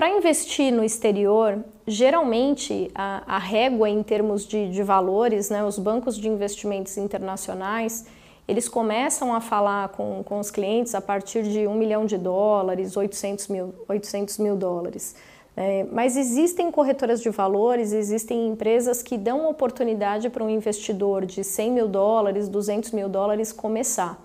Para investir no exterior, geralmente a, a régua em termos de, de valores, né, os bancos de investimentos internacionais, eles começam a falar com, com os clientes a partir de 1 milhão de dólares, 800 mil, 800 mil dólares. É, mas existem corretoras de valores, existem empresas que dão oportunidade para um investidor de 100 mil dólares, 200 mil dólares começar.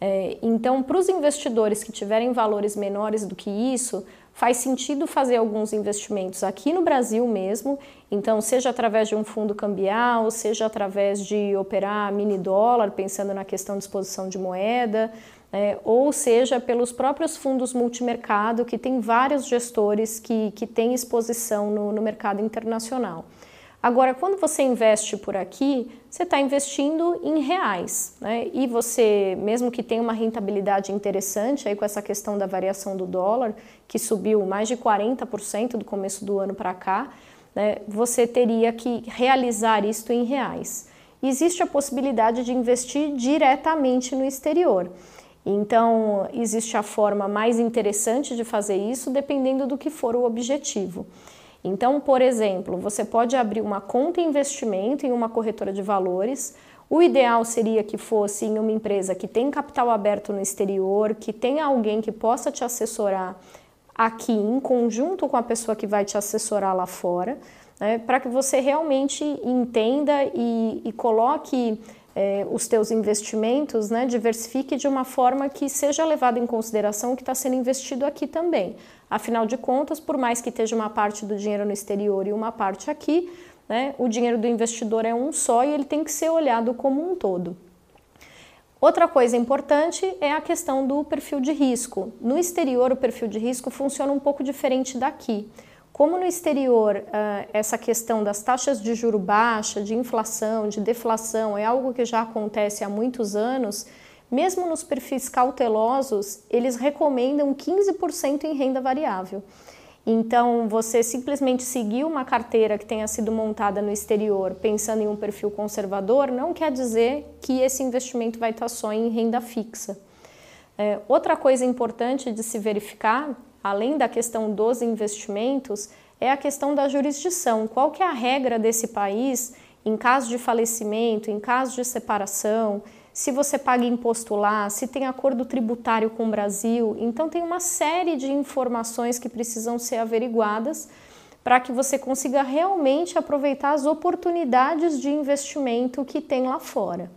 É, então, para os investidores que tiverem valores menores do que isso, faz sentido fazer alguns investimentos aqui no Brasil mesmo, então seja através de um fundo cambial, seja através de operar mini dólar, pensando na questão de exposição de moeda, é, ou seja pelos próprios fundos multimercado, que tem vários gestores que, que têm exposição no, no mercado internacional. Agora, quando você investe por aqui, você está investindo em reais, né? E você, mesmo que tenha uma rentabilidade interessante aí com essa questão da variação do dólar, que subiu mais de 40% do começo do ano para cá, né? Você teria que realizar isto em reais. Existe a possibilidade de investir diretamente no exterior. Então, existe a forma mais interessante de fazer isso, dependendo do que for o objetivo. Então, por exemplo, você pode abrir uma conta investimento em uma corretora de valores. O ideal seria que fosse em uma empresa que tem capital aberto no exterior, que tenha alguém que possa te assessorar aqui em conjunto com a pessoa que vai te assessorar lá fora, né, para que você realmente entenda e, e coloque é, os teus investimentos, né, diversifique de uma forma que seja levado em consideração o que está sendo investido aqui também. Afinal de contas, por mais que esteja uma parte do dinheiro no exterior e uma parte aqui, né, o dinheiro do investidor é um só e ele tem que ser olhado como um todo. Outra coisa importante é a questão do perfil de risco. No exterior, o perfil de risco funciona um pouco diferente daqui. Como no exterior uh, essa questão das taxas de juro baixa, de inflação, de deflação é algo que já acontece há muitos anos, mesmo nos perfis cautelosos, eles recomendam 15% em renda variável. Então, você simplesmente seguir uma carteira que tenha sido montada no exterior pensando em um perfil conservador não quer dizer que esse investimento vai estar só em renda fixa. É, outra coisa importante de se verificar além da questão dos investimentos, é a questão da jurisdição. Qual que é a regra desse país em caso de falecimento, em caso de separação, se você paga imposto lá, se tem acordo tributário com o Brasil. Então tem uma série de informações que precisam ser averiguadas para que você consiga realmente aproveitar as oportunidades de investimento que tem lá fora.